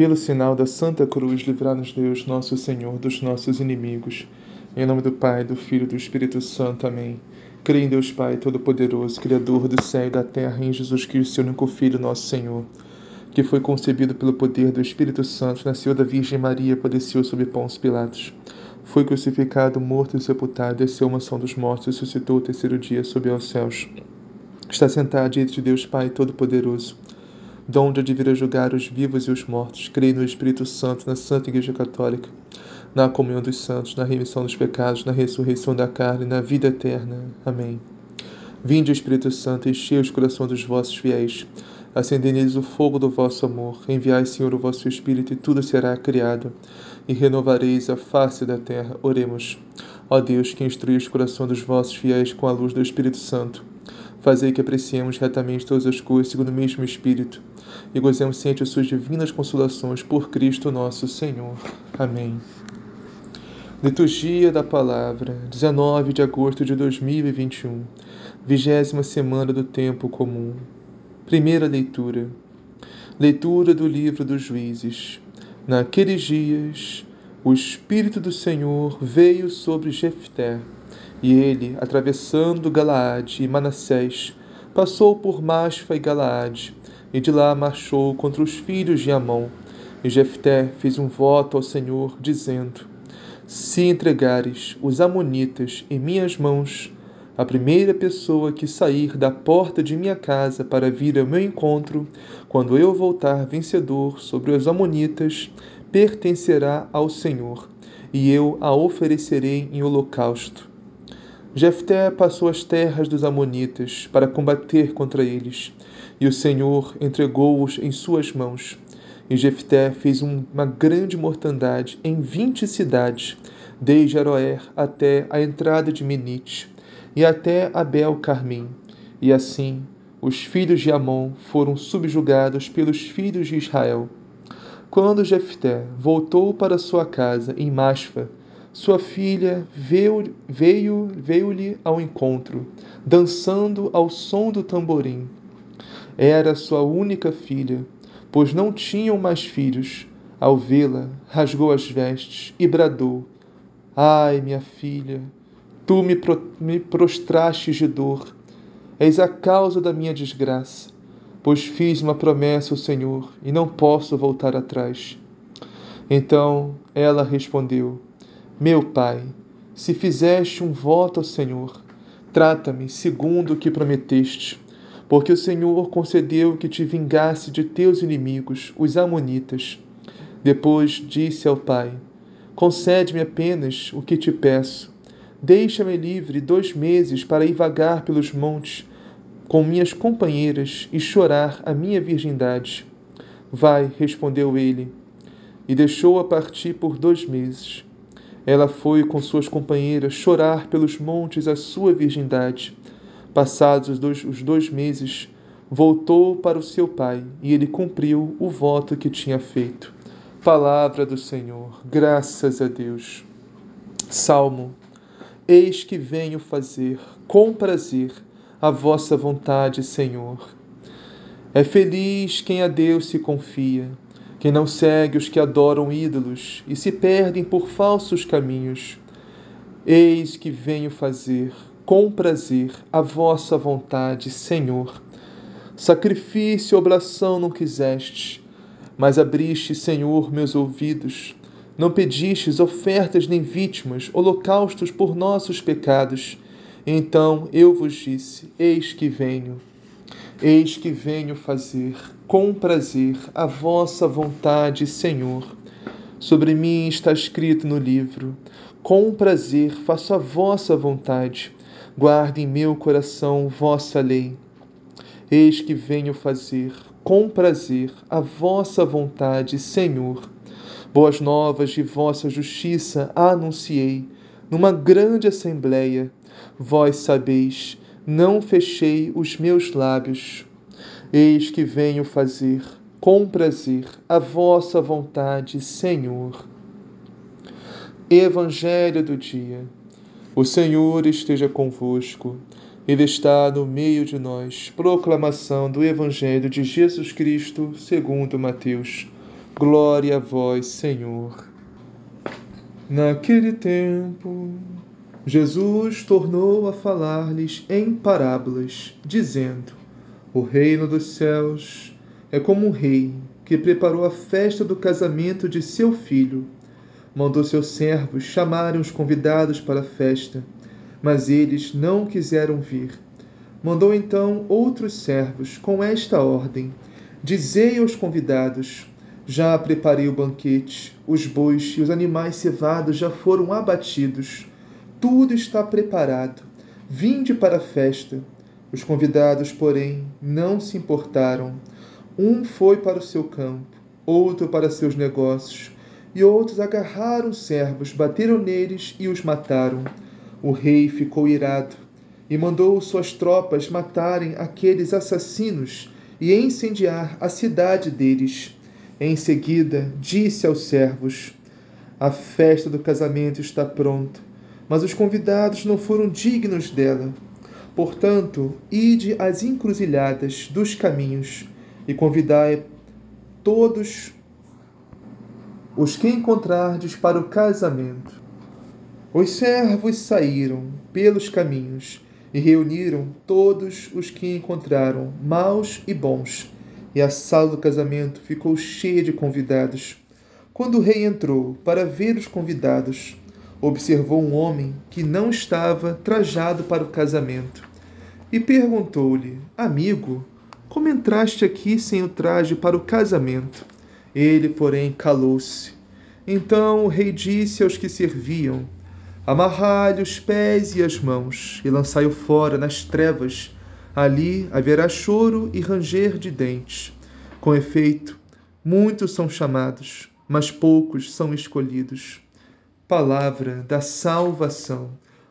Pelo sinal da Santa Cruz, livrar-nos Deus, nosso Senhor, dos nossos inimigos. Em nome do Pai, do Filho e do Espírito Santo. Amém. Creio em Deus Pai Todo-Poderoso, Criador do céu e da terra, em Jesus Cristo, seu único Filho, nosso Senhor, que foi concebido pelo poder do Espírito Santo, nasceu da Virgem Maria, padeceu sob Pôncio Pilatos. Foi crucificado, morto e sepultado, desceu a mansão dos mortos ressuscitou o terceiro dia, subiu aos céus. Está sentado diante de Deus Pai Todo-Poderoso de vir a julgar os vivos e os mortos. Creio no Espírito Santo, na Santa Igreja Católica, na comunhão dos santos, na remissão dos pecados, na ressurreição da carne, na vida eterna. Amém. Vinde, Espírito Santo, enchei os corações dos vossos fiéis, acendei neles o fogo do vosso amor. Enviai, Senhor, o vosso Espírito, e tudo será criado, e renovareis a face da terra. Oremos. Ó Deus, que instrui os corações dos vossos fiéis com a luz do Espírito Santo, fazei que apreciemos retamente todas as coisas segundo o mesmo Espírito e gozemos sempre as suas divinas consolações por Cristo nosso Senhor. Amém. Liturgia da Palavra, 19 de agosto de 2021, vigésima semana do Tempo Comum. Primeira leitura. Leitura do livro dos Juízes. Naqueles dias, o Espírito do Senhor veio sobre Jefté, e ele, atravessando Galaade e Manassés, passou por Masfa e Galaade, e de lá marchou contra os filhos de Amon. E Jefté fez um voto ao Senhor, dizendo: Se entregares os amonitas em minhas mãos, a primeira pessoa que sair da porta de minha casa para vir ao meu encontro, quando eu voltar vencedor sobre os amonitas, pertencerá ao Senhor, e eu a oferecerei em holocausto. Jefté passou as terras dos amonitas para combater contra eles e o Senhor entregou-os em suas mãos. E Jefté fez uma grande mortandade em vinte cidades, desde Aroer até a entrada de Menite, e até Abel Carmim. E assim os filhos de Amon foram subjugados pelos filhos de Israel. Quando Jefté voltou para sua casa em Masfa, sua filha veio, veio, veio-lhe ao encontro, dançando ao som do tamborim. Era sua única filha, pois não tinham mais filhos. Ao vê-la, rasgou as vestes e bradou: Ai, minha filha, tu me, pro me prostrastes de dor. És a causa da minha desgraça, pois fiz uma promessa ao Senhor e não posso voltar atrás. Então ela respondeu: Meu pai, se fizeste um voto ao Senhor, trata-me segundo o que prometeste porque o Senhor concedeu que te vingasse de teus inimigos, os Amonitas. Depois disse ao pai: Concede-me apenas o que te peço. Deixa-me livre dois meses para ir vagar pelos montes com minhas companheiras e chorar a minha virgindade. Vai, respondeu ele, e deixou-a partir por dois meses. Ela foi com suas companheiras chorar pelos montes a sua virgindade. Passados os dois, os dois meses, voltou para o seu pai e ele cumpriu o voto que tinha feito. Palavra do Senhor, graças a Deus. Salmo: Eis que venho fazer com prazer a vossa vontade, Senhor. É feliz quem a Deus se confia, quem não segue os que adoram ídolos e se perdem por falsos caminhos. Eis que venho fazer com prazer a vossa vontade, Senhor. Sacrifício e oblação não quiseste, mas abriste, Senhor, meus ouvidos. Não pedistes ofertas nem vítimas, holocaustos por nossos pecados. Então eu vos disse: Eis que venho. Eis que venho fazer com prazer a vossa vontade, Senhor. Sobre mim está escrito no livro: Com prazer faço a vossa vontade guarde em meu coração vossa lei. Eis que venho fazer com prazer a vossa vontade, Senhor. Boas novas de vossa justiça anunciei numa grande assembleia. Vós sabeis, não fechei os meus lábios. Eis que venho fazer com prazer a vossa vontade, Senhor. Evangelho do dia. O Senhor esteja convosco, Ele está no meio de nós. Proclamação do Evangelho de Jesus Cristo, segundo Mateus. Glória a vós, Senhor. Naquele tempo, Jesus tornou a falar-lhes em parábolas, dizendo: O reino dos céus é como um rei que preparou a festa do casamento de seu filho. Mandou seus servos chamarem os convidados para a festa, mas eles não quiseram vir. Mandou então outros servos com esta ordem: Dizei aos convidados: Já preparei o banquete, os bois e os animais cevados já foram abatidos. Tudo está preparado. Vinde para a festa. Os convidados, porém, não se importaram. Um foi para o seu campo, outro para seus negócios, e outros agarraram os servos, bateram neles e os mataram. O rei ficou irado e mandou suas tropas matarem aqueles assassinos e incendiar a cidade deles. Em seguida, disse aos servos: A festa do casamento está pronta, mas os convidados não foram dignos dela. Portanto, ide às encruzilhadas dos caminhos e convidai todos os que encontrardes para o casamento. Os servos saíram pelos caminhos e reuniram todos os que encontraram, maus e bons, e a sala do casamento ficou cheia de convidados. Quando o rei entrou para ver os convidados, observou um homem que não estava trajado para o casamento e perguntou-lhe: Amigo, como entraste aqui sem o traje para o casamento? Ele, porém, calou-se. Então o rei disse aos que serviam: Amarrai-lhe os pés e as mãos e lançai-o fora nas trevas. Ali haverá choro e ranger de dentes. Com efeito, muitos são chamados, mas poucos são escolhidos. Palavra da salvação.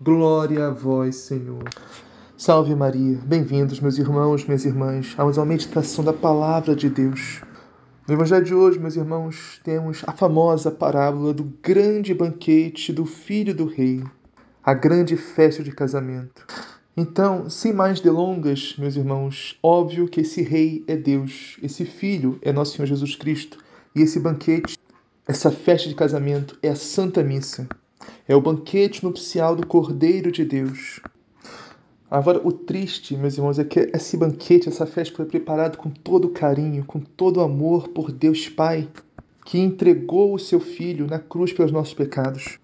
Glória a vós, Senhor. Salve Maria. Bem-vindos, meus irmãos, minhas irmãs, a uma meditação da palavra de Deus. No Evangelho de hoje, meus irmãos, temos a famosa parábola do grande banquete do filho do rei, a grande festa de casamento. Então, sem mais delongas, meus irmãos, óbvio que esse rei é Deus, esse filho é nosso Senhor Jesus Cristo, e esse banquete, essa festa de casamento é a Santa Missa. É o banquete nupcial do Cordeiro de Deus. Agora, o triste, meus irmãos, é que esse banquete, essa festa foi preparado com todo carinho, com todo amor por Deus Pai, que entregou o seu Filho na cruz pelos nossos pecados.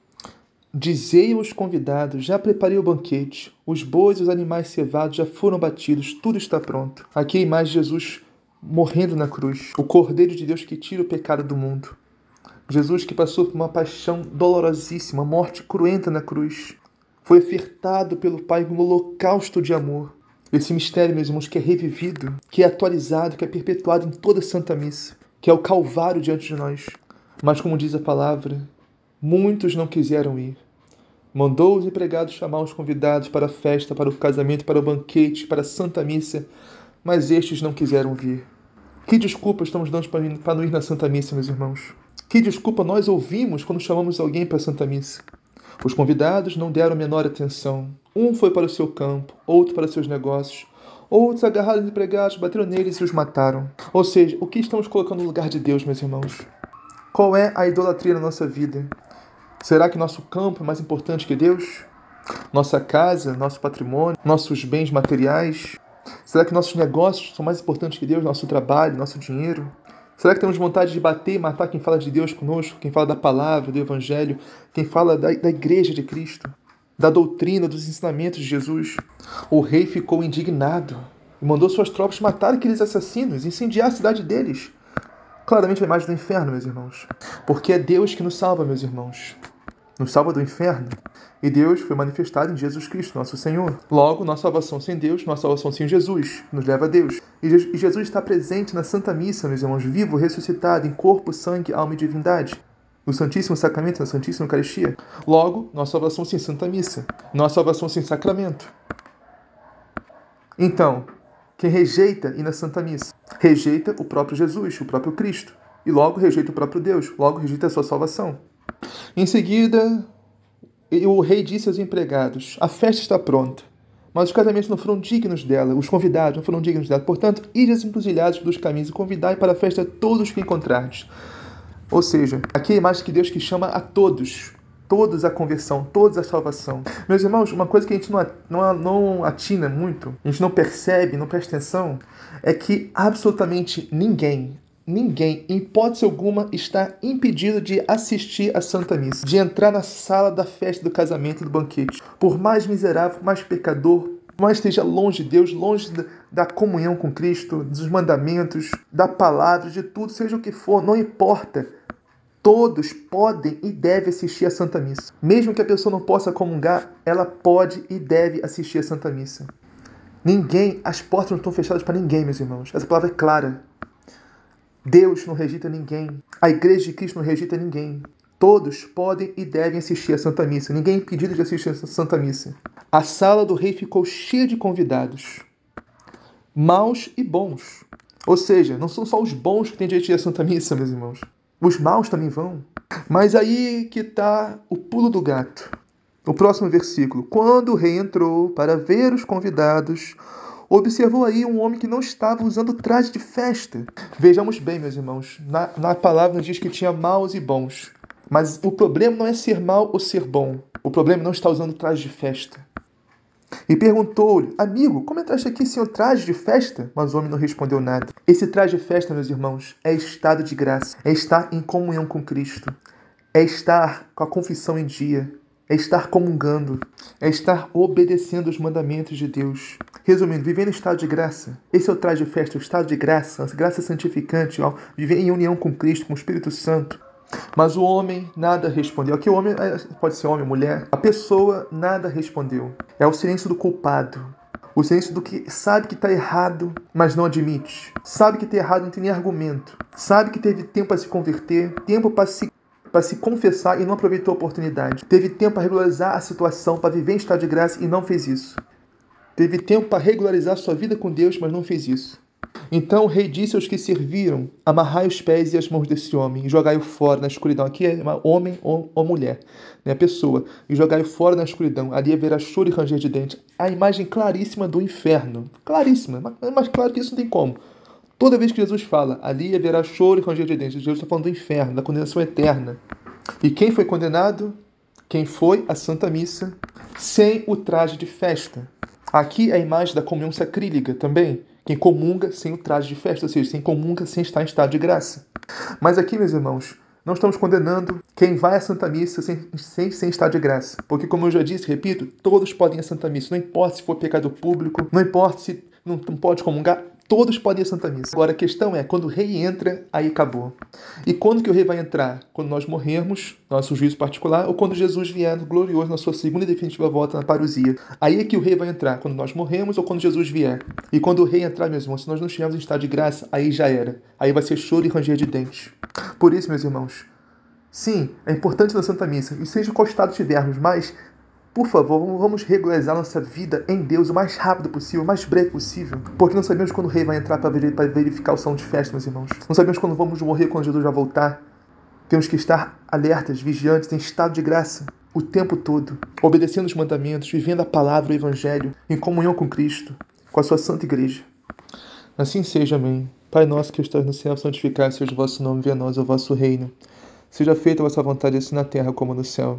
Dizei aos convidados: já preparei o banquete, os bois e os animais cevados já foram batidos, tudo está pronto. Aqui a imagem de Jesus morrendo na cruz, o Cordeiro de Deus que tira o pecado do mundo. Jesus que passou por uma paixão dolorosíssima, morte cruenta na cruz, foi ofertado pelo Pai como holocausto de amor. Esse mistério, meus irmãos, que é revivido, que é atualizado, que é perpetuado em toda a Santa Missa, que é o Calvário diante de nós. Mas, como diz a palavra, muitos não quiseram ir. Mandou os empregados chamar os convidados para a festa, para o casamento, para o banquete, para a Santa Missa, mas estes não quiseram vir. Que desculpa estamos dando para não ir na Santa Missa, meus irmãos? Que desculpa nós ouvimos quando chamamos alguém para a Santa Missa? Os convidados não deram a menor atenção. Um foi para o seu campo, outro para seus negócios. Outros agarraram os empregados, bateram neles e os mataram. Ou seja, o que estamos colocando no lugar de Deus, meus irmãos? Qual é a idolatria na nossa vida? Será que nosso campo é mais importante que Deus? Nossa casa, nosso patrimônio, nossos bens materiais? Será que nossos negócios são mais importantes que Deus? Nosso trabalho, nosso dinheiro? Será que temos vontade de bater e matar quem fala de Deus conosco, quem fala da palavra, do Evangelho, quem fala da, da igreja de Cristo, da doutrina, dos ensinamentos de Jesus? O rei ficou indignado e mandou suas tropas matar aqueles assassinos, incendiar a cidade deles. Claramente a imagem do inferno, meus irmãos. Porque é Deus que nos salva, meus irmãos. Nos salva do inferno. E Deus foi manifestado em Jesus Cristo, nosso Senhor. Logo, nossa salvação sem Deus, nossa salvação sem Jesus, nos leva a Deus. E Jesus está presente na Santa Missa, meus irmãos, vivo, ressuscitado, em corpo, sangue, alma e divindade. No Santíssimo Sacramento, na Santíssima Eucaristia. Logo, nossa salvação sem Santa Missa. Nossa salvação sem sacramento. Então, quem rejeita ir na Santa Missa, rejeita o próprio Jesus, o próprio Cristo. E logo rejeita o próprio Deus, logo rejeita a sua salvação. Em seguida, o rei disse aos empregados: A festa está pronta, mas os casamentos não foram dignos dela, os convidados não foram dignos dela. Portanto, ide às encruzilhadas dos caminhos e convidai para a festa todos os que encontrardes. Ou seja, aqui é imagem que Deus que chama a todos, todos a conversão, todos a salvação. Meus irmãos, uma coisa que a gente não, não, não atina muito, a gente não percebe, não presta atenção, é que absolutamente ninguém, ninguém, em hipótese alguma, está impedido de assistir à Santa Missa, de entrar na sala da festa do casamento do banquete. Por mais miserável, mais pecador, mais esteja longe de Deus, longe da comunhão com Cristo, dos mandamentos, da palavra, de tudo, seja o que for, não importa. Todos podem e devem assistir à Santa Missa. Mesmo que a pessoa não possa comungar, ela pode e deve assistir à Santa Missa. Ninguém, as portas não estão fechadas para ninguém, meus irmãos. Essa palavra é clara. Deus não rejeita ninguém. A igreja de Cristo não rejeita ninguém. Todos podem e devem assistir à Santa Missa. Ninguém é impedido de assistir à Santa Missa. A sala do rei ficou cheia de convidados, maus e bons. Ou seja, não são só os bons que têm direito à Santa Missa, meus irmãos. Os maus também vão. Mas aí que está o pulo do gato. O próximo versículo. Quando o rei entrou para ver os convidados, observou aí um homem que não estava usando traje de festa. Vejamos bem, meus irmãos, na, na palavra diz que tinha maus e bons. Mas o problema não é ser mal ou ser bom. O problema não estar usando traje de festa. E perguntou-lhe, amigo, como entraste aqui sem o traje de festa? Mas o homem não respondeu nada. Esse traje de festa, meus irmãos, é estado de graça, é estar em comunhão com Cristo, é estar com a confissão em dia, é estar comungando, é estar obedecendo os mandamentos de Deus. Resumindo, viver no estado de graça. Esse é o traje de festa, o estado de graça, a graça santificante, ó, viver em união com Cristo, com o Espírito Santo. Mas o homem nada respondeu. Aqui o homem é, pode ser homem, mulher. A pessoa nada respondeu. É o silêncio do culpado. O silêncio do que sabe que está errado, mas não admite. Sabe que está errado, não tem nem argumento. Sabe que teve tempo para se converter, tempo para se para se confessar e não aproveitou a oportunidade. Teve tempo para regularizar a situação, para viver em estado de graça e não fez isso. Teve tempo para regularizar sua vida com Deus, mas não fez isso. Então o rei disse aos que serviram: Amarrai os pés e as mãos desse homem e jogai-o fora na escuridão. Aqui é homem ou, ou mulher, né? pessoa. E jogai-o fora na escuridão. Ali haverá choro e ranger de dente. A imagem claríssima do inferno. Claríssima, mas, mas claro que isso não tem como. Toda vez que Jesus fala, ali haverá choro e ranger de dentes, Jesus está falando do inferno, da condenação eterna. E quem foi condenado? Quem foi à Santa Missa sem o traje de festa. Aqui é a imagem da comunhão sacrílega também. Quem comunga sem o traje de festa, ou seja, sem comunga sem estar em estado de graça. Mas aqui, meus irmãos, não estamos condenando quem vai à Santa Missa sem, sem, sem estar de graça. Porque, como eu já disse, repito, todos podem ir à Santa Missa. Não importa se for pecado público, não importa se não, não pode comungar, Todos podem ir à Santa Missa. Agora a questão é, quando o rei entra, aí acabou. E quando que o rei vai entrar? Quando nós morrermos, nosso juízo particular, ou quando Jesus vier glorioso na sua segunda e definitiva volta na parousia. Aí é que o rei vai entrar, quando nós morremos ou quando Jesus vier. E quando o rei entrar, meus irmãos, se nós não estivermos em estado de graça, aí já era. Aí vai ser choro e ranger de dentes. Por isso, meus irmãos, sim, é importante na Santa Missa, e seja qual estado tivermos, mas por favor, vamos regularizar nossa vida em Deus o mais rápido possível, o mais breve possível, porque não sabemos quando o rei vai entrar para verificar o salão de festa, meus irmãos. Não sabemos quando vamos morrer, quando Jesus vai voltar. Temos que estar alertas, vigiantes, em estado de graça, o tempo todo, obedecendo os mandamentos, vivendo a palavra, o evangelho, em comunhão com Cristo, com a sua santa igreja. Assim seja, amém. Pai nosso que estás no céu, santificado seja o vosso nome, venha a nós o vosso reino. Seja feita a vossa vontade, assim na terra como no céu.